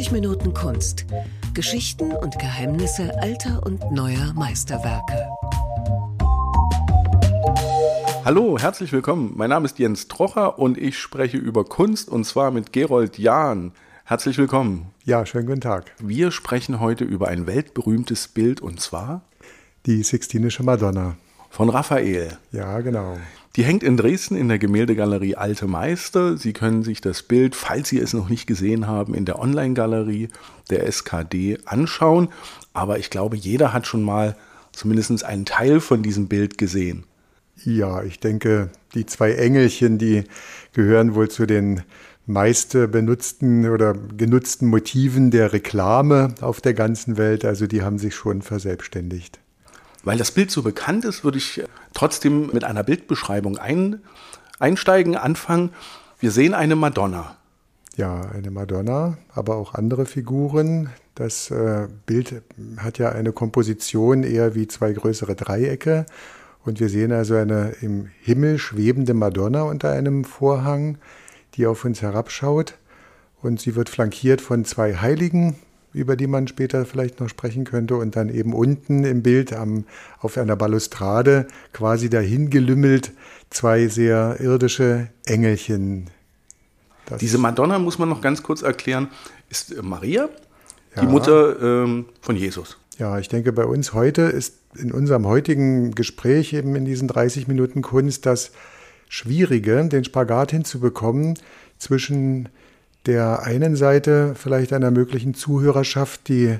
30 Minuten Kunst. Geschichten und Geheimnisse alter und neuer Meisterwerke. Hallo, herzlich willkommen. Mein Name ist Jens Trocher und ich spreche über Kunst und zwar mit Gerold Jahn. Herzlich willkommen. Ja, schönen guten Tag. Wir sprechen heute über ein weltberühmtes Bild und zwar die Sixtinische Madonna von Raphael. Ja, genau. Die hängt in Dresden in der Gemäldegalerie Alte Meister. Sie können sich das Bild, falls Sie es noch nicht gesehen haben, in der Online-Galerie der SKD anschauen. Aber ich glaube, jeder hat schon mal zumindest einen Teil von diesem Bild gesehen. Ja, ich denke, die zwei Engelchen, die gehören wohl zu den meist benutzten oder genutzten Motiven der Reklame auf der ganzen Welt. Also die haben sich schon verselbstständigt. Weil das Bild so bekannt ist, würde ich trotzdem mit einer Bildbeschreibung ein, einsteigen, anfangen. Wir sehen eine Madonna. Ja, eine Madonna, aber auch andere Figuren. Das äh, Bild hat ja eine Komposition eher wie zwei größere Dreiecke. Und wir sehen also eine im Himmel schwebende Madonna unter einem Vorhang, die auf uns herabschaut. Und sie wird flankiert von zwei Heiligen, über die man später vielleicht noch sprechen könnte, und dann eben unten im Bild am, auf einer Balustrade quasi dahingelümmelt zwei sehr irdische Engelchen. Das Diese Madonna muss man noch ganz kurz erklären, ist Maria, ja. die Mutter ähm, von Jesus. Ja, ich denke, bei uns heute ist in unserem heutigen Gespräch eben in diesen 30 Minuten Kunst das Schwierige, den Spagat hinzubekommen zwischen der einen Seite vielleicht einer möglichen Zuhörerschaft, die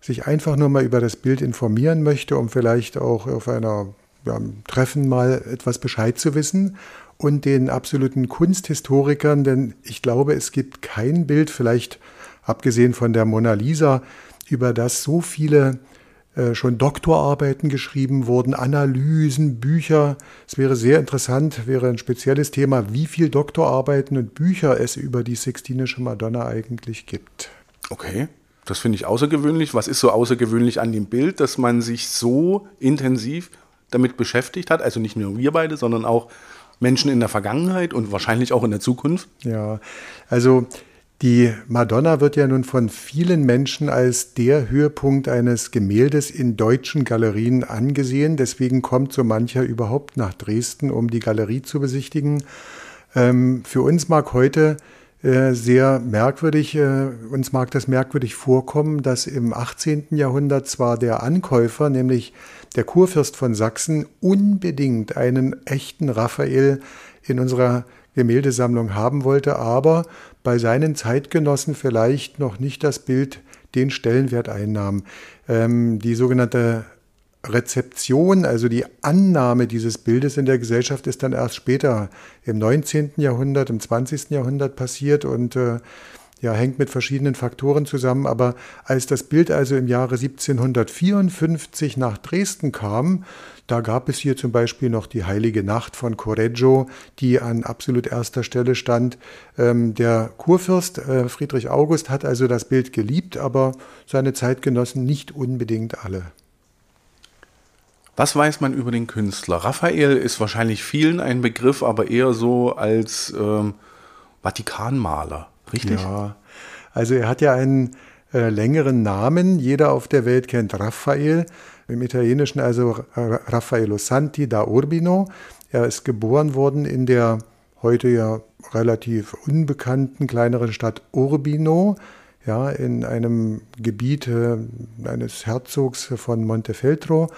sich einfach nur mal über das Bild informieren möchte, um vielleicht auch auf einer ja, Treffen mal etwas Bescheid zu wissen. Und den absoluten Kunsthistorikern, denn ich glaube, es gibt kein Bild, vielleicht abgesehen von der Mona Lisa, über das so viele schon Doktorarbeiten geschrieben wurden, Analysen, Bücher. Es wäre sehr interessant, wäre ein spezielles Thema, wie viele Doktorarbeiten und Bücher es über die Sixtinische Madonna eigentlich gibt. Okay, das finde ich außergewöhnlich. Was ist so außergewöhnlich an dem Bild, dass man sich so intensiv damit beschäftigt hat? Also nicht nur wir beide, sondern auch Menschen in der Vergangenheit und wahrscheinlich auch in der Zukunft? Ja, also die Madonna wird ja nun von vielen Menschen als der Höhepunkt eines Gemäldes in deutschen Galerien angesehen. Deswegen kommt so mancher überhaupt nach Dresden, um die Galerie zu besichtigen. Ähm, für uns mag heute äh, sehr merkwürdig, äh, uns mag das merkwürdig vorkommen, dass im 18. Jahrhundert zwar der Ankäufer, nämlich der Kurfürst von Sachsen, unbedingt einen echten Raphael in unserer Gemäldesammlung haben wollte, aber bei seinen Zeitgenossen vielleicht noch nicht das Bild den Stellenwert einnahm. Ähm, die sogenannte Rezeption, also die Annahme dieses Bildes in der Gesellschaft ist dann erst später im 19. Jahrhundert, im 20. Jahrhundert passiert und äh, ja, hängt mit verschiedenen Faktoren zusammen. Aber als das Bild also im Jahre 1754 nach Dresden kam, da gab es hier zum Beispiel noch die Heilige Nacht von Correggio, die an absolut erster Stelle stand. Ähm, der Kurfürst äh, Friedrich August hat also das Bild geliebt, aber seine Zeitgenossen nicht unbedingt alle. Was weiß man über den Künstler? Raphael ist wahrscheinlich vielen ein Begriff, aber eher so als ähm, Vatikanmaler, richtig? Ja, also er hat ja einen äh, längeren Namen. Jeder auf der Welt kennt Raphael im Italienischen also Raffaello Santi da Urbino. Er ist geboren worden in der heute ja relativ unbekannten kleineren Stadt Urbino, ja, in einem Gebiet äh, eines Herzogs von Montefeltro.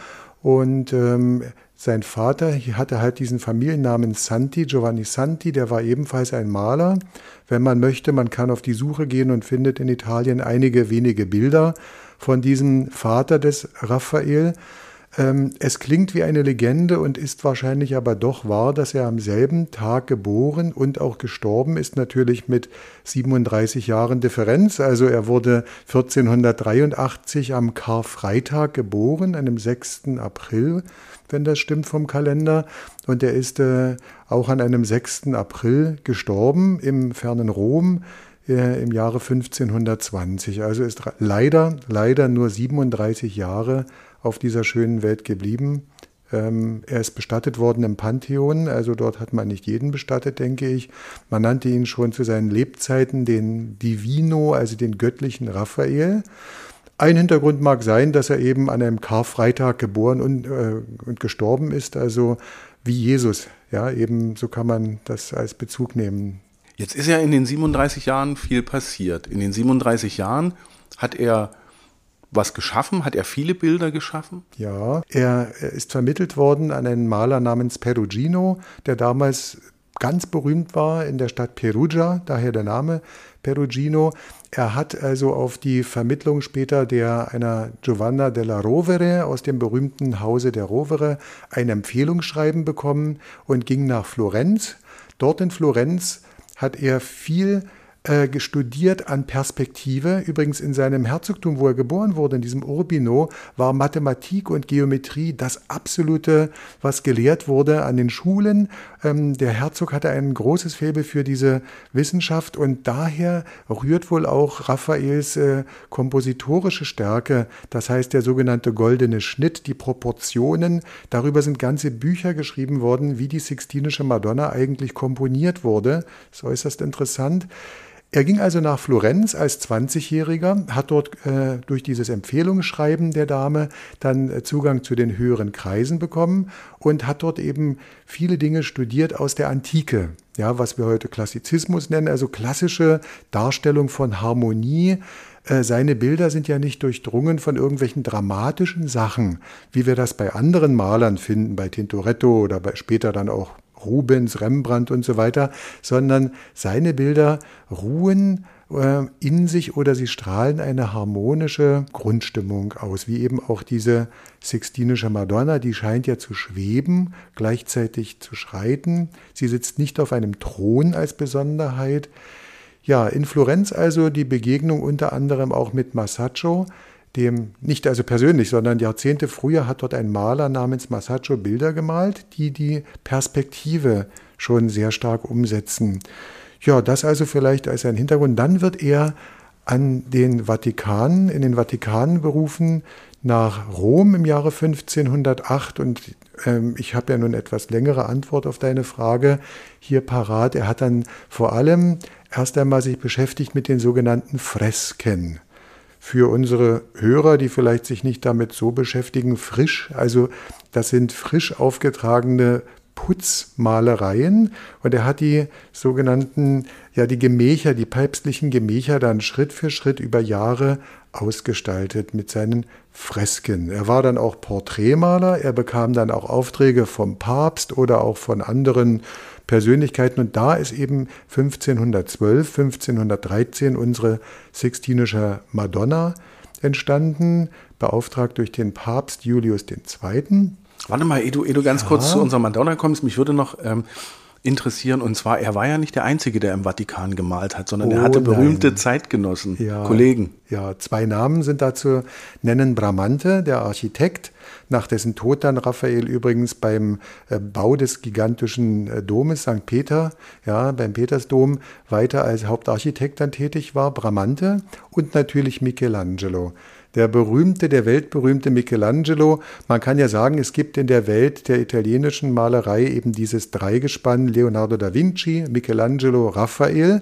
Und ähm, sein Vater hatte halt diesen Familiennamen Santi, Giovanni Santi, der war ebenfalls ein Maler. Wenn man möchte, man kann auf die Suche gehen und findet in Italien einige wenige Bilder von diesem Vater des Raphael. Ähm, es klingt wie eine Legende und ist wahrscheinlich aber doch wahr, dass er am selben Tag geboren und auch gestorben ist, natürlich mit 37 Jahren Differenz. Also er wurde 1483 am Karfreitag geboren, einem 6. April, wenn das stimmt vom Kalender. Und er ist äh, auch an einem 6. April gestorben im fernen Rom äh, im Jahre 1520. Also ist leider, leider nur 37 Jahre auf dieser schönen Welt geblieben. Ähm, er ist bestattet worden im Pantheon, also dort hat man nicht jeden bestattet, denke ich. Man nannte ihn schon zu seinen Lebzeiten den Divino, also den göttlichen Raphael. Ein Hintergrund mag sein, dass er eben an einem Karfreitag geboren und, äh, und gestorben ist, also wie Jesus. Ja, eben so kann man das als Bezug nehmen. Jetzt ist ja in den 37 Jahren viel passiert. In den 37 Jahren hat er was geschaffen? Hat er viele Bilder geschaffen? Ja, er ist vermittelt worden an einen Maler namens Perugino, der damals ganz berühmt war in der Stadt Perugia, daher der Name Perugino. Er hat also auf die Vermittlung später der einer Giovanna della Rovere aus dem berühmten Hause der Rovere ein Empfehlungsschreiben bekommen und ging nach Florenz. Dort in Florenz hat er viel äh, studiert an Perspektive. Übrigens in seinem Herzogtum, wo er geboren wurde, in diesem Urbino, war Mathematik und Geometrie das absolute, was gelehrt wurde an den Schulen. Ähm, der Herzog hatte ein großes Faible für diese Wissenschaft und daher rührt wohl auch Raffaels äh, kompositorische Stärke, das heißt der sogenannte goldene Schnitt, die Proportionen. Darüber sind ganze Bücher geschrieben worden, wie die Sixtinische Madonna eigentlich komponiert wurde. Das ist äußerst interessant. Er ging also nach Florenz als 20-Jähriger, hat dort äh, durch dieses Empfehlungsschreiben der Dame dann äh, Zugang zu den höheren Kreisen bekommen und hat dort eben viele Dinge studiert aus der Antike, ja, was wir heute Klassizismus nennen, also klassische Darstellung von Harmonie. Äh, seine Bilder sind ja nicht durchdrungen von irgendwelchen dramatischen Sachen, wie wir das bei anderen Malern finden, bei Tintoretto oder bei später dann auch Rubens, Rembrandt und so weiter, sondern seine Bilder ruhen äh, in sich oder sie strahlen eine harmonische Grundstimmung aus, wie eben auch diese Sixtinische Madonna, die scheint ja zu schweben, gleichzeitig zu schreiten. Sie sitzt nicht auf einem Thron als Besonderheit. Ja, in Florenz also die Begegnung unter anderem auch mit Masaccio, dem, nicht also persönlich, sondern Jahrzehnte früher hat dort ein Maler namens Masaccio Bilder gemalt, die die Perspektive schon sehr stark umsetzen. Ja, das also vielleicht als ein Hintergrund. Dann wird er an den Vatikan, in den Vatikan berufen, nach Rom im Jahre 1508 und ähm, ich habe ja nun etwas längere Antwort auf deine Frage hier parat. Er hat dann vor allem erst einmal sich beschäftigt mit den sogenannten Fresken für unsere Hörer, die vielleicht sich nicht damit so beschäftigen, frisch. Also das sind frisch aufgetragene Putzmalereien und er hat die sogenannten, ja die Gemächer, die päpstlichen Gemächer dann Schritt für Schritt über Jahre ausgestaltet mit seinen Fresken. Er war dann auch Porträtmaler, er bekam dann auch Aufträge vom Papst oder auch von anderen Persönlichkeiten. Und da ist eben 1512, 1513 unsere Sixtinische Madonna entstanden, beauftragt durch den Papst Julius II. Warte mal, ehe du, ehe du ganz ja. kurz zu unserer Madonna kommst, mich würde noch ähm, interessieren. Und zwar, er war ja nicht der Einzige, der im Vatikan gemalt hat, sondern oh, er hatte berühmte nein. Zeitgenossen, ja, Kollegen. Ja, zwei Namen sind dazu nennen. Bramante, der Architekt, nach dessen Tod dann Raphael übrigens beim äh, Bau des gigantischen äh, Domes St. Peter, ja, beim Petersdom, weiter als Hauptarchitekt dann tätig war, Bramante und natürlich Michelangelo der berühmte, der weltberühmte Michelangelo. Man kann ja sagen, es gibt in der Welt der italienischen Malerei eben dieses Dreigespann Leonardo da Vinci, Michelangelo, Raphael.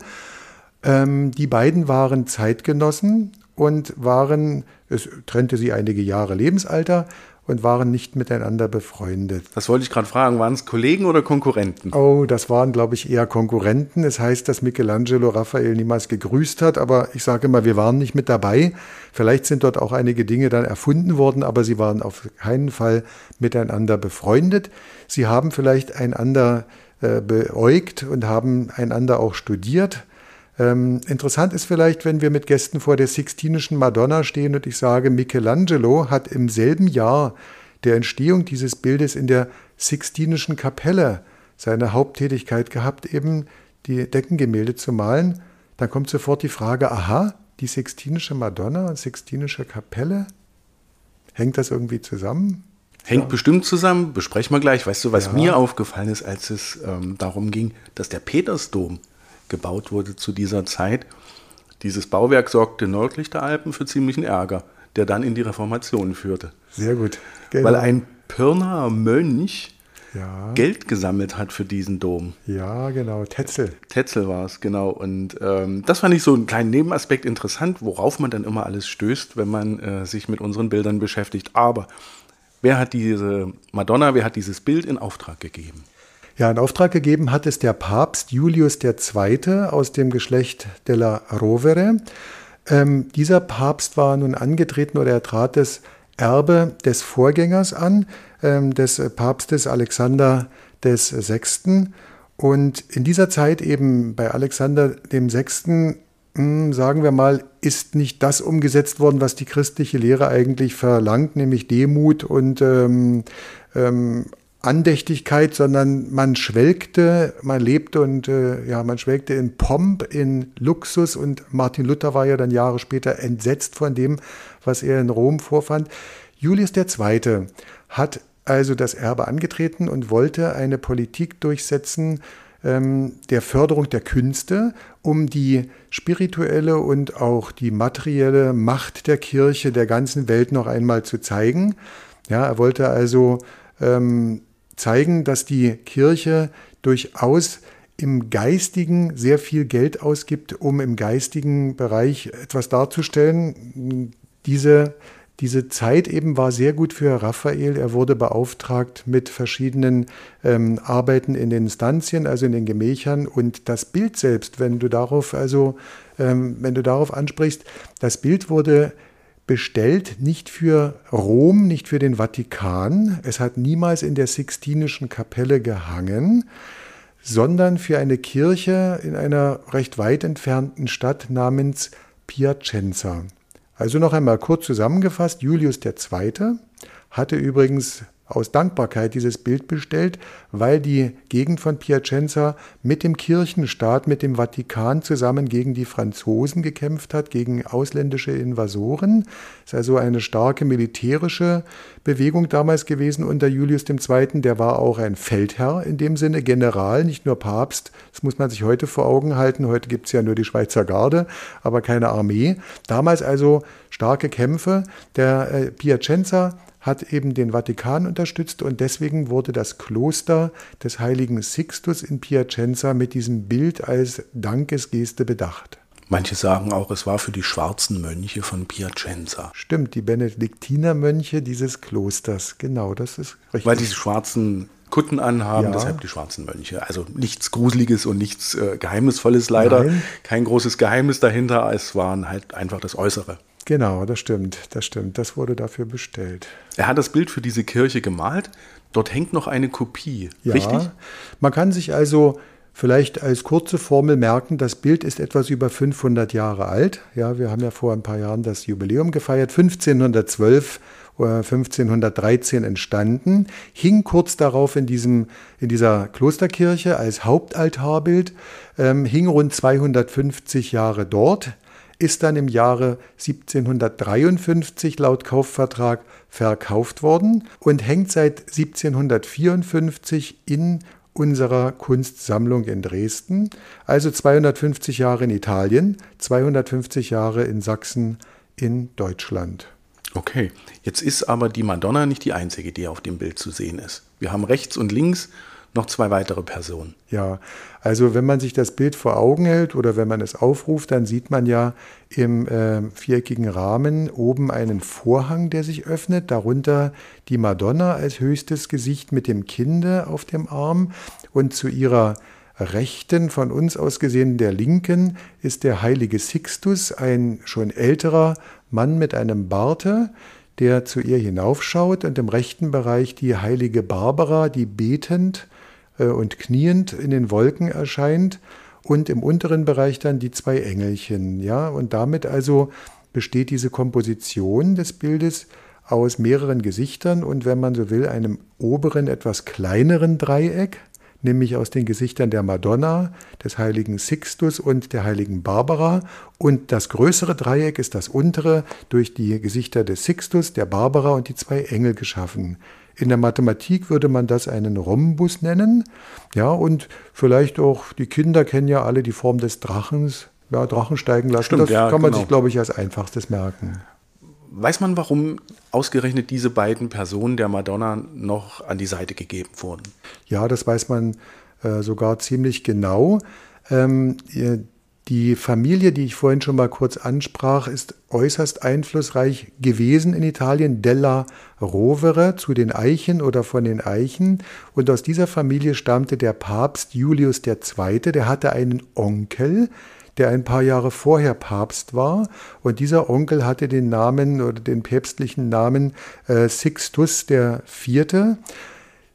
Ähm, die beiden waren Zeitgenossen und waren, es trennte sie einige Jahre Lebensalter, und waren nicht miteinander befreundet. Das wollte ich gerade fragen, waren es Kollegen oder Konkurrenten? Oh, das waren, glaube ich, eher Konkurrenten. Es das heißt, dass Michelangelo Raphael niemals gegrüßt hat, aber ich sage immer, wir waren nicht mit dabei. Vielleicht sind dort auch einige Dinge dann erfunden worden, aber sie waren auf keinen Fall miteinander befreundet. Sie haben vielleicht einander äh, beäugt und haben einander auch studiert. Ähm, interessant ist vielleicht, wenn wir mit Gästen vor der Sixtinischen Madonna stehen und ich sage, Michelangelo hat im selben Jahr der Entstehung dieses Bildes in der Sixtinischen Kapelle seine Haupttätigkeit gehabt, eben die Deckengemälde zu malen. Dann kommt sofort die Frage, aha, die Sixtinische Madonna und Sixtinische Kapelle? Hängt das irgendwie zusammen? Hängt ja. bestimmt zusammen, besprechen wir gleich. Weißt du, was ja. mir aufgefallen ist, als es ähm, darum ging, dass der Petersdom gebaut wurde zu dieser Zeit. Dieses Bauwerk sorgte nördlich der Alpen für ziemlichen Ärger, der dann in die Reformation führte. Sehr gut. Genau. Weil ein Pirnaer Mönch Ja, Geld gesammelt hat für diesen Dom. ja genau. Tetzel. Tetzel war es, genau. Und ähm, das fand ich so einen kleinen Nebenaspekt interessant, worauf man dann immer alles stößt, wenn man äh, sich mit unseren Bildern beschäftigt. Aber wer hat diese Madonna, wer hat dieses Bild in Auftrag gegeben? Ja, in Auftrag gegeben hat es der Papst Julius II. aus dem Geschlecht della Rovere. Ähm, dieser Papst war nun angetreten oder er trat das Erbe des Vorgängers an, ähm, des Papstes Alexander Sechsten. Und in dieser Zeit eben bei Alexander dem Sechsten, mh, sagen wir mal, ist nicht das umgesetzt worden, was die christliche Lehre eigentlich verlangt, nämlich Demut und ähm, ähm, Andächtigkeit, sondern man schwelgte, man lebte und äh, ja, man schwelgte in Pomp, in Luxus und Martin Luther war ja dann Jahre später entsetzt von dem, was er in Rom vorfand. Julius II. hat also das Erbe angetreten und wollte eine Politik durchsetzen ähm, der Förderung der Künste, um die spirituelle und auch die materielle Macht der Kirche der ganzen Welt noch einmal zu zeigen. Ja, er wollte also ähm, zeigen, dass die Kirche durchaus im Geistigen sehr viel Geld ausgibt, um im geistigen Bereich etwas darzustellen. Diese, diese Zeit eben war sehr gut für Raphael. Er wurde beauftragt mit verschiedenen ähm, Arbeiten in den Stanzien, also in den Gemächern. Und das Bild selbst, wenn du darauf also, ähm, wenn du darauf ansprichst, das Bild wurde bestellt, nicht für Rom, nicht für den Vatikan. Es hat niemals in der Sixtinischen Kapelle gehangen, sondern für eine Kirche in einer recht weit entfernten Stadt namens Piacenza. Also noch einmal kurz zusammengefasst, Julius II. hatte übrigens aus Dankbarkeit dieses Bild bestellt, weil die Gegend von Piacenza mit dem Kirchenstaat, mit dem Vatikan zusammen gegen die Franzosen gekämpft hat, gegen ausländische Invasoren. Es ist also eine starke militärische Bewegung damals gewesen unter Julius II. Der war auch ein Feldherr in dem Sinne, General, nicht nur Papst. Das muss man sich heute vor Augen halten. Heute gibt es ja nur die Schweizer Garde, aber keine Armee. Damals also starke Kämpfe. Der äh, Piacenza hat eben den Vatikan unterstützt und deswegen wurde das Kloster des heiligen Sixtus in Piacenza mit diesem Bild als Dankesgeste bedacht. Manche sagen auch, es war für die schwarzen Mönche von Piacenza. Stimmt, die Benediktinermönche dieses Klosters, genau, das ist richtig. Weil die schwarzen Kutten anhaben, Ja. deshalb die schwarzen Mönche. Also nichts Gruseliges und nichts äh, Geheimnisvolles leider. Nein. Kein großes Geheimnis dahinter, es waren halt einfach das Äußere. Genau, das stimmt, das stimmt, das wurde dafür bestellt. Er hat das Bild für diese Kirche gemalt. Dort hängt noch eine Kopie. Ja, Richtig? man kann sich also vielleicht als kurze Formel merken, das Bild ist etwas über 500 Jahre alt. Ja, wir haben ja vor ein paar Jahren das Jubiläum gefeiert, 1512 oder 1513 entstanden, hing kurz darauf in, diesem, in dieser Klosterkirche als Hauptaltarbild, ähm, hing rund 250 Jahre dort, ist dann im Jahre 1753 laut Kaufvertrag verkauft worden und hängt seit 1754 in unserer Kunstsammlung in Dresden. Also 250 Jahre in Italien, 250 Jahre in Sachsen in Deutschland. Okay, jetzt ist aber die Madonna nicht die einzige, die auf dem Bild zu sehen ist. Wir haben rechts und links noch zwei weitere Personen. Ja, also wenn man sich das Bild vor Augen hält oder wenn man es aufruft, dann sieht man ja im äh, viereckigen Rahmen oben einen Vorhang, der sich öffnet, darunter die Madonna als höchstes Gesicht mit dem Kinde auf dem Arm und zu ihrer Rechten, von uns aus gesehen der Linken, ist der heilige Sixtus, ein schon älterer Mann mit einem Barte, der zu ihr hinaufschaut und im rechten Bereich die heilige Barbara, die betend und kniend in den Wolken erscheint und im unteren Bereich dann die zwei Engelchen, ja, und damit also besteht diese Komposition des Bildes aus mehreren Gesichtern und wenn man so will, einem oberen etwas kleineren Dreieck, nämlich aus den Gesichtern der Madonna, des heiligen Sixtus und der heiligen Barbara. Und das größere Dreieck ist das untere durch die Gesichter des Sixtus, der Barbara und die zwei Engel geschaffen. In der Mathematik würde man das einen Rhombus nennen. Ja, und vielleicht auch, die Kinder kennen ja alle die Form des Drachens. Ja, Drachen steigen lassen. Stimmt, das ja, kann man genau. sich, glaube ich, als einfachstes merken. weiß man, warum ausgerechnet diese beiden Personen der Madonna noch an die Seite gegeben wurden? Ja, das weiß man äh, sogar ziemlich genau. Ähm, die Familie, die ich vorhin schon mal kurz ansprach, ist äußerst einflussreich gewesen in Italien, Della Rovere zu den Eichen oder von den Eichen. Und aus dieser Familie stammte der Papst Julius II., der hatte einen Onkel, der ein paar Jahre vorher Papst war. Und dieser Onkel hatte den Namen oder den päpstlichen Namen äh, Sixtus IV.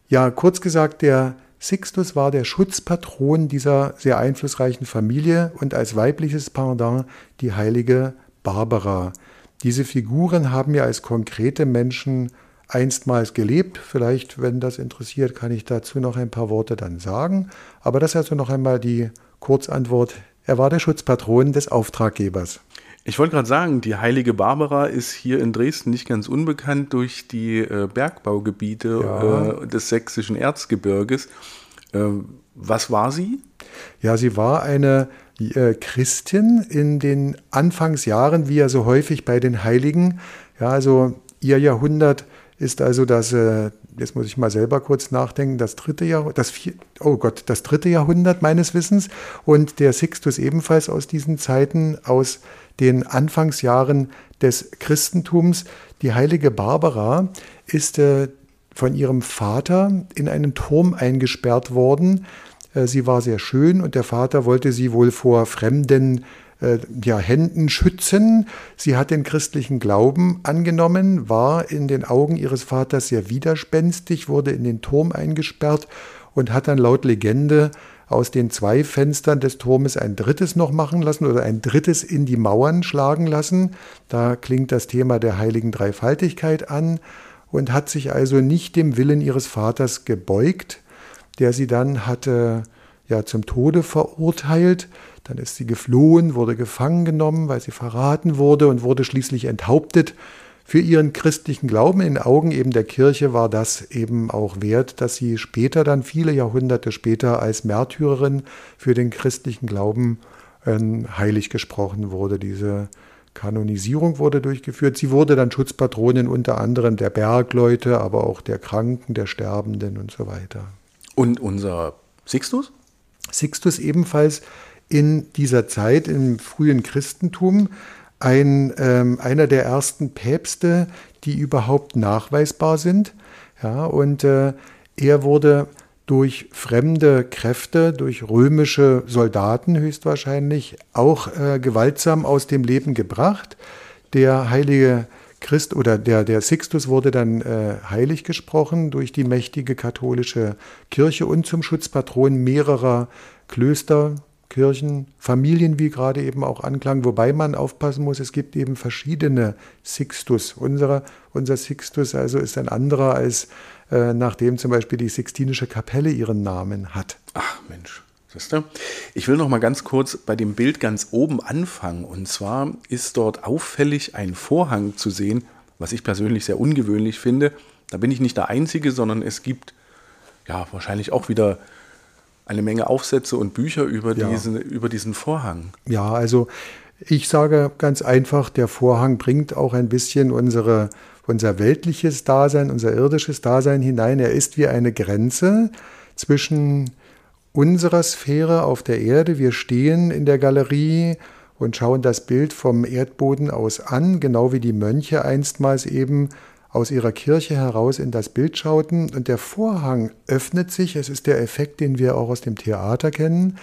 Ja, kurz gesagt, der Sixtus war der Schutzpatron dieser sehr einflussreichen Familie und als weibliches Pendant die heilige Barbara. Diese Figuren haben ja als konkrete Menschen einstmals gelebt. Vielleicht, wenn das interessiert, kann ich dazu noch ein paar Worte dann sagen. Aber das ist also noch einmal die Kurzantwort. Er war der Schutzpatron des Auftraggebers. Ich wollte gerade sagen, die heilige Barbara ist hier in Dresden nicht ganz unbekannt durch die äh, Bergbaugebiete ja. äh, des sächsischen Erzgebirges. Äh, was war sie? Ja, sie war eine äh, Christin in den Anfangsjahren, wie ja so häufig bei den Heiligen. Ja, also ihr Jahrhundert ist also das, äh, jetzt muss ich mal selber kurz nachdenken, das dritte Jahrhundert, das vier, oh Gott, das dritte Jahrhundert meines Wissens und der Sixtus ebenfalls aus diesen Zeiten, aus den Anfangsjahren des Christentums. Die heilige Barbara ist äh, von ihrem Vater in einen Turm eingesperrt worden. Äh, sie war sehr schön und der Vater wollte sie wohl vor fremden äh, ja, Händen schützen. Sie hat den christlichen Glauben angenommen, war in den Augen ihres Vaters sehr widerspenstig, wurde in den Turm eingesperrt und hat dann laut Legende aus den zwei Fenstern des Turmes ein drittes noch machen lassen oder ein drittes in die Mauern schlagen lassen. Da klingt das Thema der heiligen Dreifaltigkeit an und hat sich also nicht dem Willen ihres Vaters gebeugt, der sie dann hatte ja zum Tode verurteilt. Dann ist sie geflohen, wurde gefangen genommen, weil sie verraten wurde und wurde schließlich enthauptet für ihren christlichen Glauben in Augen eben der Kirche war das eben auch wert, dass sie später dann viele Jahrhunderte später als Märtyrerin für den christlichen Glauben äh, heilig gesprochen wurde. Diese Kanonisierung wurde durchgeführt. Sie wurde dann Schutzpatronin unter anderem der Bergleute, aber auch der Kranken, der Sterbenden und so weiter. Und unser Sixtus? Sixtus ebenfalls in dieser Zeit im frühen Christentum ein, ähm, einer der ersten Päpste, die überhaupt nachweisbar sind. Ja, und äh, er wurde durch fremde Kräfte, durch römische Soldaten höchstwahrscheinlich auch äh, gewaltsam aus dem Leben gebracht. Der heilige Christ oder der, der Sixtus wurde dann äh, heilig gesprochen durch die mächtige katholische Kirche und zum Schutzpatron mehrerer Klöster, Kirchen, Familien, wie gerade eben auch anklang, wobei man aufpassen muss, es gibt eben verschiedene Sixtus. Unsere, unser Sixtus also ist ein anderer, als äh, nachdem zum Beispiel die Sixtinische Kapelle ihren Namen hat. Ach Mensch. Ich will noch mal ganz kurz bei dem Bild ganz oben anfangen. Und zwar ist dort auffällig ein Vorhang zu sehen, was ich persönlich sehr ungewöhnlich finde. Da bin ich nicht der Einzige, sondern es gibt ja wahrscheinlich auch wieder eine Menge Aufsätze und Bücher über, ja. diesen, über diesen Vorhang. Ja, also ich sage ganz einfach, der Vorhang bringt auch ein bisschen unsere, unser weltliches Dasein, unser irdisches Dasein hinein. Er ist wie eine Grenze zwischen unserer Sphäre auf der Erde. Wir stehen in der Galerie und schauen das Bild vom Erdboden aus an, genau wie die Mönche einstmals eben aus ihrer Kirche heraus in das Bild schauten und der Vorhang öffnet sich. Es ist der Effekt, den wir auch aus dem Theater kennen.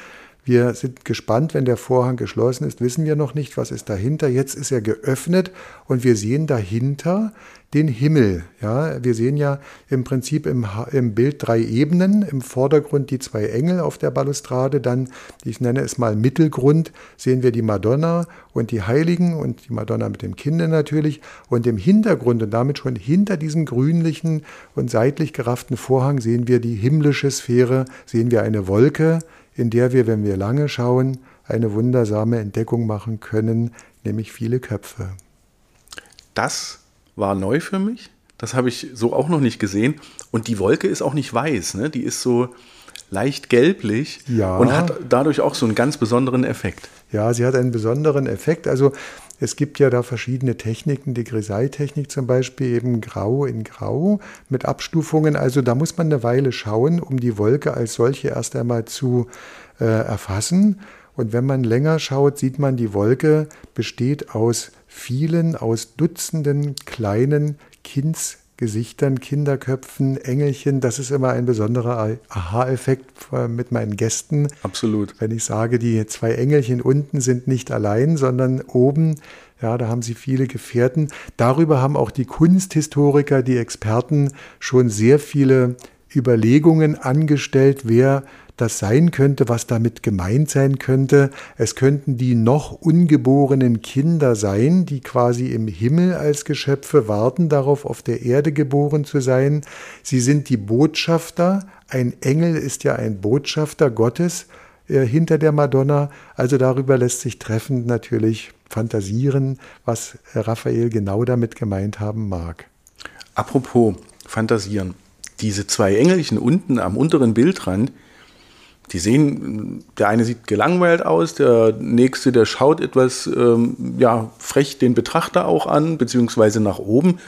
Wir sind gespannt, wenn der Vorhang geschlossen ist, wissen wir noch nicht, was ist dahinter. Jetzt ist er geöffnet und wir sehen dahinter den Himmel. Ja, wir sehen ja im Prinzip im, im Bild drei Ebenen. Im Vordergrund die zwei Engel auf der Balustrade, dann, ich nenne es mal Mittelgrund, sehen wir die Madonna und die Heiligen und die Madonna mit dem Kinde natürlich. Und im Hintergrund und damit schon hinter diesem grünlichen und seitlich gerafften Vorhang sehen wir die himmlische Sphäre, sehen wir eine Wolke, in der wir, wenn wir lange schauen, eine wundersame Entdeckung machen können, nämlich viele Köpfe. Das war neu für mich. Das habe ich so auch noch nicht gesehen. Und die Wolke ist auch nicht weiß, ne? die ist so leicht gelblich ja. und hat dadurch auch so einen ganz besonderen Effekt. Ja, sie hat einen besonderen Effekt. Also es gibt ja da verschiedene Techniken, die Grisaille-Technik zum Beispiel, eben grau in grau mit Abstufungen. Also da muss man eine Weile schauen, um die Wolke als solche erst einmal zu äh, erfassen. Und wenn man länger schaut, sieht man, die Wolke besteht aus vielen, aus Dutzenden kleinen Kindsgesichtern, Kinderköpfen, Engelchen. Das ist immer ein besonderer Aha-Effekt mit meinen Gästen. Absolut. Wenn ich sage, die zwei Engelchen unten sind nicht allein, sondern oben, ja, da haben sie viele Gefährten. Darüber haben auch die Kunsthistoriker, die Experten schon sehr viele Überlegungen angestellt, wer das sein könnte, was damit gemeint sein könnte. Es könnten die noch ungeborenen Kinder sein, die quasi im Himmel als Geschöpfe warten darauf, auf der Erde geboren zu sein. Sie sind die Botschafter. Ein Engel ist ja ein Botschafter Gottes äh, hinter der Madonna. Also darüber lässt sich treffend natürlich fantasieren, was Raphael genau damit gemeint haben mag. Apropos fantasieren. Diese zwei Engelchen unten am unteren Bildrand, die sehen, der eine sieht gelangweilt aus, der nächste, der schaut etwas ähm, ja, frech den Betrachter auch an, beziehungsweise nach oben.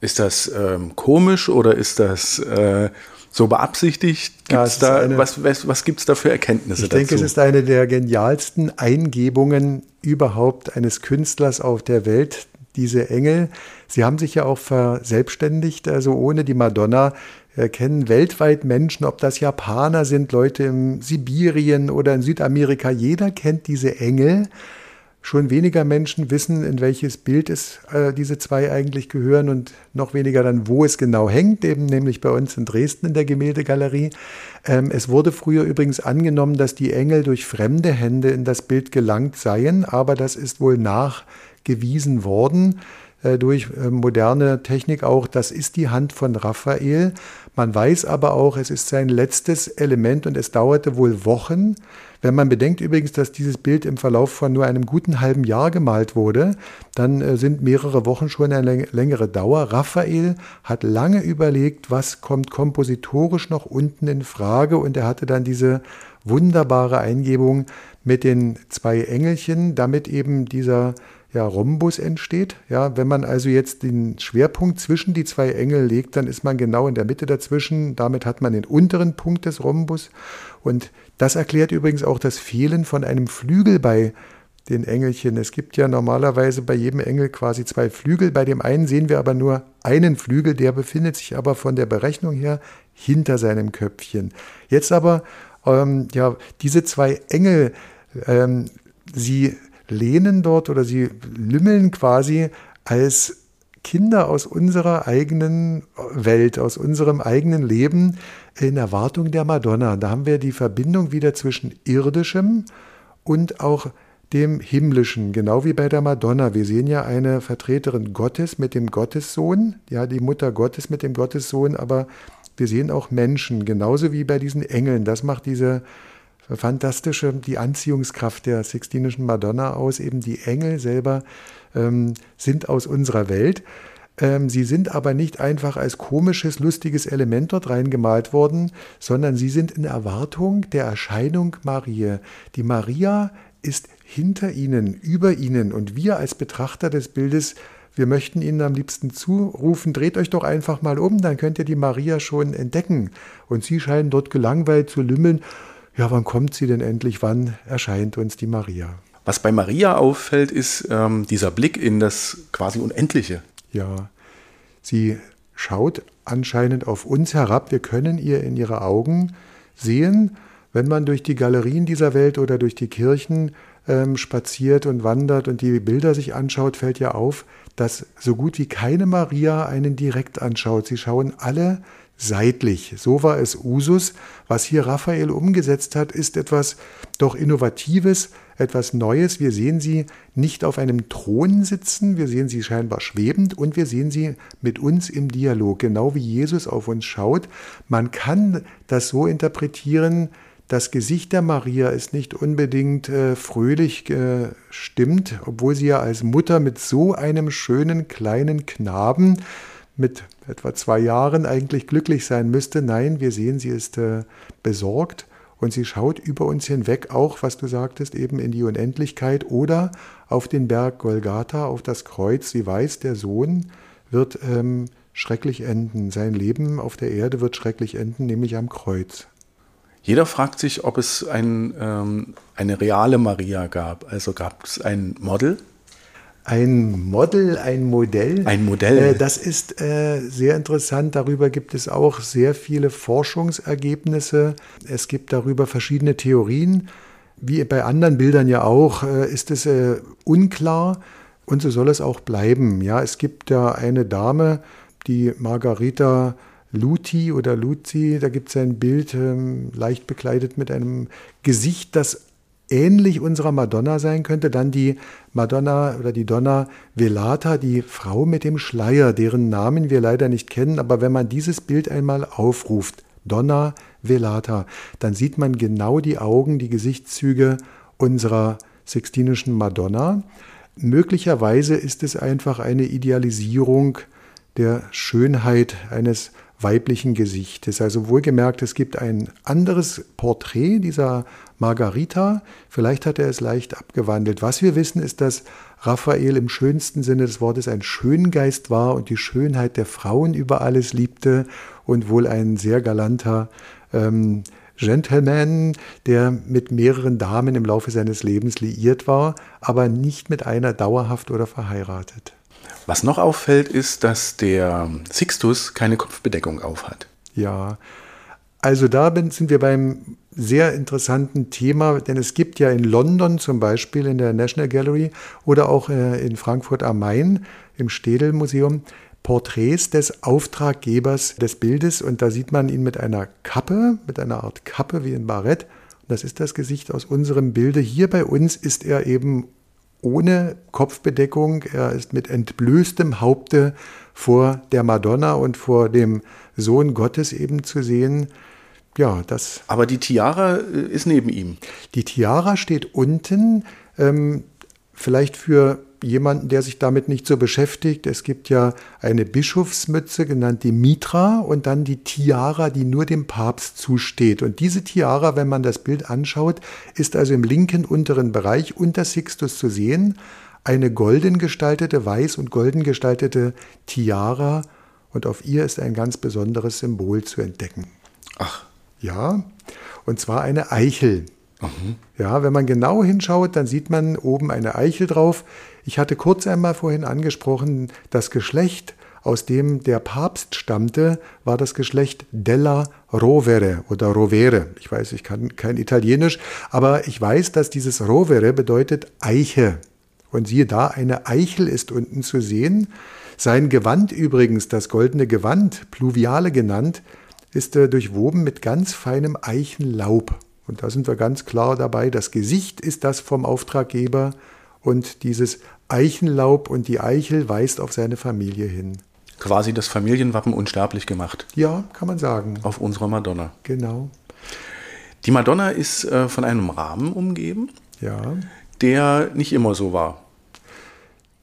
Ist das ähm, komisch oder ist das äh, so beabsichtigt? Gibt's ja, da, eine, was was, was gibt es da für Erkenntnisse ich dazu? Ich denke, es ist eine der genialsten Eingebungen überhaupt eines Künstlers auf der Welt, diese Engel. Sie haben sich ja auch verselbstständigt, also ohne die Madonna kennen weltweit Menschen, ob das Japaner sind, Leute in Sibirien oder in Südamerika. Jeder kennt diese Engel. Schon weniger Menschen wissen, in welches Bild es äh, diese zwei eigentlich gehören und noch weniger dann, wo es genau hängt, eben nämlich bei uns in Dresden in der Gemäldegalerie. Ähm, es wurde früher übrigens angenommen, dass die Engel durch fremde Hände in das Bild gelangt seien, aber das ist wohl nachgewiesen worden äh, durch äh, moderne Technik auch, das ist die Hand von Raphael. Man weiß aber auch, es ist sein letztes Element und es dauerte wohl Wochen. Wenn man bedenkt übrigens, dass dieses Bild im Verlauf von nur einem guten halben Jahr gemalt wurde, dann äh, sind mehrere Wochen schon eine längere Dauer. Raphael hat lange überlegt, was kommt kompositorisch noch unten in Frage und er hatte dann diese wunderbare Eingebung mit den zwei Engelchen, damit eben dieser ja, Rhombus entsteht. Ja, wenn man also jetzt den Schwerpunkt zwischen die zwei Engel legt, dann ist man genau in der Mitte dazwischen. Damit hat man den unteren Punkt des Rhombus. Und das erklärt übrigens auch das Fehlen von einem Flügel bei den Engelchen. Es gibt ja normalerweise bei jedem Engel quasi zwei Flügel. Bei dem einen sehen wir aber nur einen Flügel, der befindet sich aber von der Berechnung her hinter seinem Köpfchen. Jetzt aber, ähm, ja, diese zwei Engel, ähm, sie lehnen dort oder sie lümmeln quasi als Kinder aus unserer eigenen Welt, aus unserem eigenen Leben in Erwartung der Madonna. Da haben wir die Verbindung wieder zwischen irdischem und auch dem himmlischen, genau wie bei der Madonna. Wir sehen ja eine Vertreterin Gottes mit dem Gottessohn, ja, die Mutter Gottes mit dem Gottessohn, aber wir sehen auch Menschen, genauso wie bei diesen Engeln. Das macht diese fantastische, die Anziehungskraft der Sixtinischen Madonna aus. Eben die Engel selber ähm, sind aus unserer Welt. Ähm, sie sind aber nicht einfach als komisches, lustiges Element dort reingemalt worden, sondern sie sind in Erwartung der Erscheinung Marie. Die Maria ist hinter ihnen, über ihnen und wir als Betrachter des Bildes wir möchten Ihnen am liebsten zurufen, dreht euch doch einfach mal um, dann könnt ihr die Maria schon entdecken. Und Sie scheinen dort gelangweilt zu lümmeln ja, wann kommt sie denn endlich? Wann erscheint uns die Maria? Was bei Maria auffällt, ist ähm, dieser Blick in das quasi Unendliche. Ja, sie schaut anscheinend auf uns herab. Wir können ihr in ihre Augen sehen. Wenn man durch die Galerien dieser Welt oder durch die Kirchen ähm, spaziert und wandert und die Bilder sich anschaut, fällt ja auf, dass so gut wie keine Maria einen direkt anschaut. Sie schauen alle seitlich. So war es Usus. Was hier Raphael umgesetzt hat, ist etwas doch Innovatives, etwas Neues. Wir sehen sie nicht auf einem Thron sitzen, wir sehen sie scheinbar schwebend und wir sehen sie mit uns im Dialog, genau wie Jesus auf uns schaut. Man kann das so interpretieren, das Gesicht der Maria ist nicht unbedingt äh, fröhlich gestimmt, obwohl sie ja als Mutter mit so einem schönen kleinen Knaben mit etwa zwei Jahren eigentlich glücklich sein müsste. Nein, wir sehen, sie ist äh, besorgt und sie schaut über uns hinweg auch, was du sagtest, eben in die Unendlichkeit oder auf den Berg Golgatha, auf das Kreuz. Sie weiß, der Sohn wird ähm, schrecklich enden. Sein Leben auf der Erde wird schrecklich enden, nämlich am Kreuz. Jeder fragt sich, ob es ein, ähm, eine reale Maria gab. Also gab es ein Model? Ein Model, ein Modell. Ein Modell. Äh, das ist äh, sehr interessant. Darüber gibt es auch sehr viele Forschungsergebnisse. Es gibt darüber verschiedene Theorien. Wie bei anderen Bildern ja auch, äh, ist es unklar und so soll es auch bleiben. Ja, es gibt da eine Dame, die Margarita Luti oder Luzi, da gibt es ein Bild, ähm, leicht bekleidet mit einem Gesicht, das ähnlich unserer Madonna sein könnte. Dann die Madonna oder die Donna Velata, die Frau mit dem Schleier, deren Namen wir leider nicht kennen. Aber wenn man dieses Bild einmal aufruft, Donna Velata, dann sieht man genau die Augen, die Gesichtszüge unserer Sixtinischen Madonna. Möglicherweise ist es einfach eine Idealisierung der Schönheit eines weiblichen Gesichtes. Also wohlgemerkt, es gibt ein anderes Porträt dieser Margarita. Vielleicht hat er es leicht abgewandelt. Was wir wissen, ist, dass Raphael im schönsten Sinne des Wortes ein Schöngeist war und die Schönheit der Frauen über alles liebte und wohl ein sehr galanter ähm, Gentleman, der mit mehreren Damen im Laufe seines Lebens liiert war, aber nicht mit einer dauerhaft oder verheiratet. Was noch auffällt, ist, dass der Sixtus keine Kopfbedeckung aufhat. Ja, also da sind wir beim sehr interessanten Thema, denn es gibt ja in London zum Beispiel in der National Gallery oder auch äh, in Frankfurt am Main im Städel Museum Porträts des Auftraggebers des Bildes und da sieht man ihn mit einer Kappe, mit einer Art Kappe wie ein Barett. Das ist das Gesicht aus unserem Bilde. Hier bei uns ist er eben ohne Kopfbedeckung. Er ist mit entblößtem Haupte vor der Madonna und vor dem Sohn Gottes eben zu sehen. Ja, das. Aber die Tiara äh, ist neben ihm. Die Tiara steht unten. Ähm, vielleicht für jemanden, der sich damit nicht so beschäftigt. Es gibt ja eine Bischofsmütze, genannt die Mitra, und dann die Tiara, die nur dem Papst zusteht. Und diese Tiara, wenn man das Bild anschaut, ist also im linken unteren Bereich unter Sixtus zu sehen. Eine golden gestaltete, weiß und golden gestaltete Tiara. Und auf ihr ist ein ganz besonderes Symbol zu entdecken. Ach. Ja, und zwar eine Eichel. Ja, wenn man genau hinschaut, dann sieht man oben eine Eichel drauf. Ich hatte kurz einmal vorhin angesprochen, das Geschlecht, aus dem der Papst stammte, war das Geschlecht della Rovere oder Rovere. Ich weiß, ich kann kein Italienisch, aber ich weiß, dass dieses Rovere bedeutet Eiche. Und siehe da, eine Eichel ist unten zu sehen. Sein Gewand übrigens, das goldene Gewand, Pluviale genannt, ist äh, durchwoben mit ganz feinem Eichenlaub. Und da sind wir ganz klar dabei, das Gesicht ist das vom Auftraggeber und dieses Eichenlaub und die Eichel weist auf seine Familie hin. Quasi das Familienwappen unsterblich gemacht. Ja, kann man sagen. Auf unserer Madonna. Genau. Die Madonna ist äh, von einem Rahmen umgeben, ja. der nicht immer so war.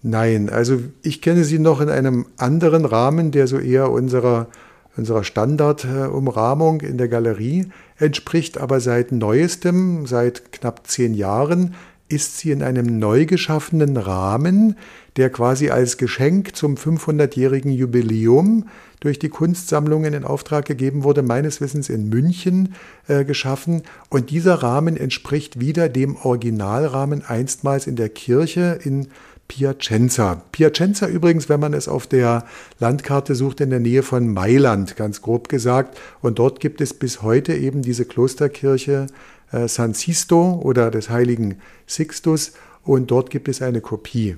Nein, also ich kenne sie noch in einem anderen Rahmen, der so eher unserer unserer Standardumrahmung in der Galerie entspricht, aber seit neuestem, seit knapp zehn Jahren, ist sie in einem neu geschaffenen Rahmen, der quasi als Geschenk zum 500-jährigen Jubiläum durch die Kunstsammlungen in Auftrag gegeben wurde, meines Wissens in München äh, geschaffen. Und dieser Rahmen entspricht wieder dem Originalrahmen einstmals in der Kirche in Piacenza. Piacenza übrigens, wenn man es auf der Landkarte sucht, in der Nähe von Mailand, ganz grob gesagt. Und dort gibt es bis heute eben diese Klosterkirche äh, San Sisto oder des heiligen Sixtus. Und dort gibt es eine Kopie.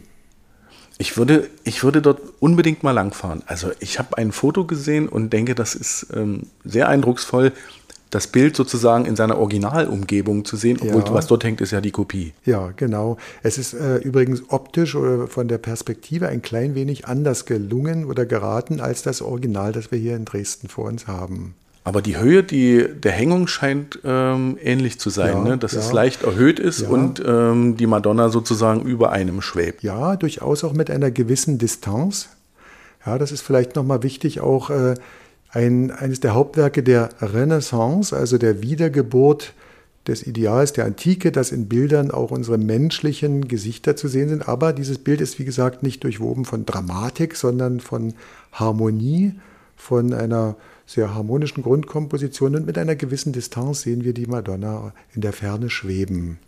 Ich würde, ich würde dort unbedingt mal langfahren. Also ich habe ein Foto gesehen und denke, das ist ähm, sehr eindrucksvoll das Bild sozusagen in seiner Originalumgebung zu sehen, obwohl ja. was dort hängt, ist ja die Kopie. Ja, genau. Es ist äh, übrigens optisch oder von der Perspektive ein klein wenig anders gelungen oder geraten als das Original, das wir hier in Dresden vor uns haben. Aber die Höhe die, der Hängung scheint ähm, ähnlich zu sein, ja, ne? dass ja. es leicht erhöht ist ja. und ähm, die Madonna sozusagen über einem schwebt. Ja, durchaus auch mit einer gewissen Distanz. Ja, das ist vielleicht nochmal wichtig, auch äh, ein, eines der Hauptwerke der Renaissance, also der Wiedergeburt des Ideals der Antike, dass in Bildern auch unsere menschlichen Gesichter zu sehen sind. Aber dieses Bild ist, wie gesagt, nicht durchwoben von Dramatik, sondern von Harmonie, von einer sehr harmonischen Grundkomposition und mit einer gewissen Distanz sehen wir die Madonna in der Ferne schweben.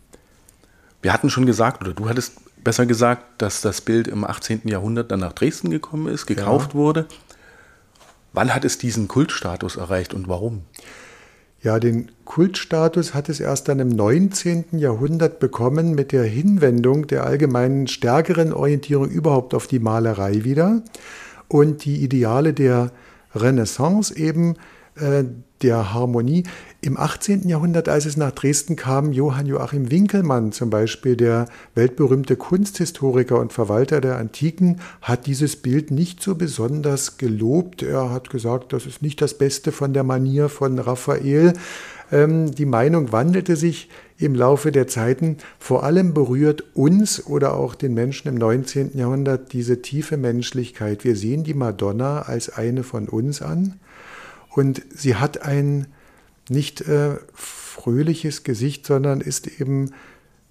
Wir hatten schon gesagt, oder du hattest besser gesagt, dass das Bild im 18. Jahrhundert dann nach Dresden gekommen ist, gekauft ja. wurde. Wann hat es diesen Kultstatus erreicht und warum? Ja, den Kultstatus hat es erst dann im 19. Jahrhundert bekommen mit der Hinwendung der allgemeinen stärkeren Orientierung überhaupt auf die Malerei wieder und die Ideale der Renaissance eben äh, der Harmonie. Im 18. Jahrhundert, als es nach Dresden kam, Johann Joachim Winkelmann zum Beispiel, der weltberühmte Kunsthistoriker und Verwalter der Antiken, hat dieses Bild nicht so besonders gelobt. Er hat gesagt, das ist nicht das Beste von der Manier von Raphael. Ähm, die Meinung wandelte sich im Laufe der Zeiten. Vor allem berührt uns oder auch den Menschen im 19. Jahrhundert diese tiefe Menschlichkeit. Wir sehen die Madonna als eine von uns an und sie hat ein nicht äh, fröhliches Gesicht, sondern ist eben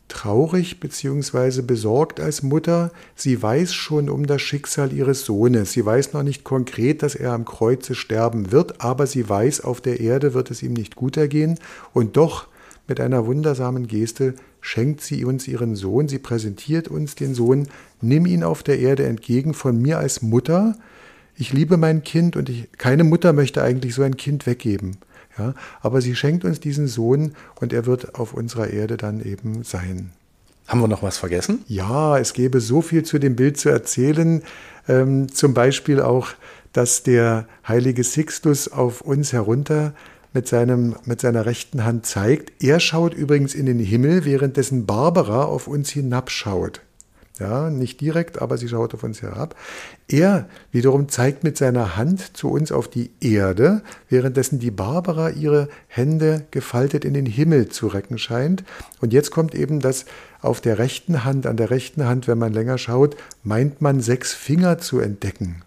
traurig bzw. besorgt als Mutter. Sie weiß schon um das Schicksal ihres Sohnes. Sie weiß noch nicht konkret, dass er am Kreuze sterben wird, aber sie weiß, auf der Erde wird es ihm nicht gut ergehen. Und doch mit einer wundersamen Geste schenkt sie uns ihren Sohn. Sie präsentiert uns den Sohn. Nimm ihn auf der Erde entgegen von mir als Mutter. Ich liebe mein Kind und ich, keine Mutter möchte eigentlich so ein Kind weggeben. Ja, aber sie schenkt uns diesen Sohn und er wird auf unserer Erde dann eben sein. Haben wir noch was vergessen? Ja, es gäbe so viel zu dem Bild zu erzählen. Ähm, zum Beispiel auch, dass der heilige Sixtus auf uns herunter mit, seinem, mit seiner rechten Hand zeigt. Er schaut übrigens in den Himmel, währenddessen Barbara auf uns hinabschaut. Ja, nicht direkt, aber sie schaut auf uns herab. Er wiederum zeigt mit seiner Hand zu uns auf die Erde, währenddessen die Barbara ihre Hände gefaltet in den Himmel zu recken scheint. Und jetzt kommt eben das auf der rechten Hand, an der rechten Hand, wenn man länger schaut, meint man sechs Finger zu entdecken.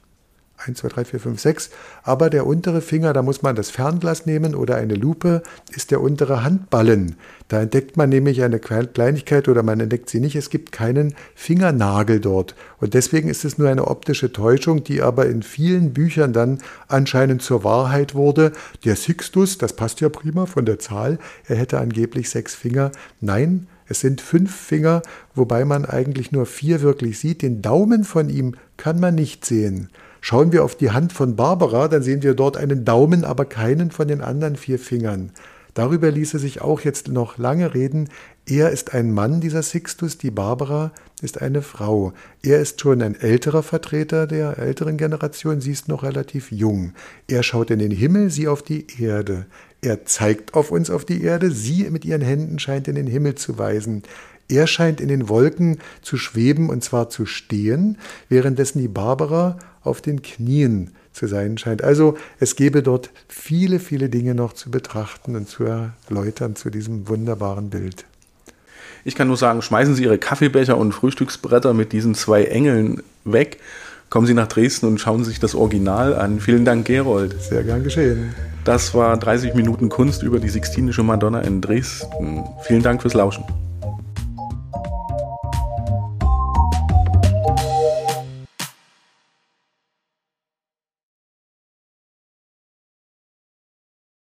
1, 2, 3, 4, 5, 6. Aber der untere Finger, da muss man das Fernglas nehmen oder eine Lupe, ist der untere Handballen. Da entdeckt man nämlich eine Kleinigkeit oder man entdeckt sie nicht. Es gibt keinen Fingernagel dort. Und deswegen ist es nur eine optische Täuschung, die aber in vielen Büchern dann anscheinend zur Wahrheit wurde. Der Sixtus, das passt ja prima von der Zahl, er hätte angeblich sechs Finger. Nein, es sind fünf Finger, wobei man eigentlich nur vier wirklich sieht. Den Daumen von ihm kann man nicht sehen. Schauen wir auf die Hand von Barbara, dann sehen wir dort einen Daumen, aber keinen von den anderen vier Fingern. Darüber ließe sich auch jetzt noch lange reden. Er ist ein Mann, dieser Sixtus, die Barbara ist eine Frau. Er ist schon ein älterer Vertreter der älteren Generation, sie ist noch relativ jung. Er schaut in den Himmel, sie auf die Erde. Er zeigt auf uns auf die Erde, sie mit ihren Händen scheint in den Himmel zu weisen. Er scheint in den Wolken zu schweben und zwar zu stehen, währenddessen die Barbara auf den Knien zu sein scheint. Also es gäbe dort viele, viele Dinge noch zu betrachten und zu erläutern zu diesem wunderbaren Bild. Ich kann nur sagen, schmeißen Sie Ihre Kaffeebecher und Frühstücksbretter mit diesen zwei Engeln weg. Kommen Sie nach Dresden und schauen Sie sich das Original an. Vielen Dank, Gerold. Sehr gern geschehen. Das war 30 Minuten Kunst über die Sixtinische Madonna in Dresden. Vielen Dank fürs Lauschen.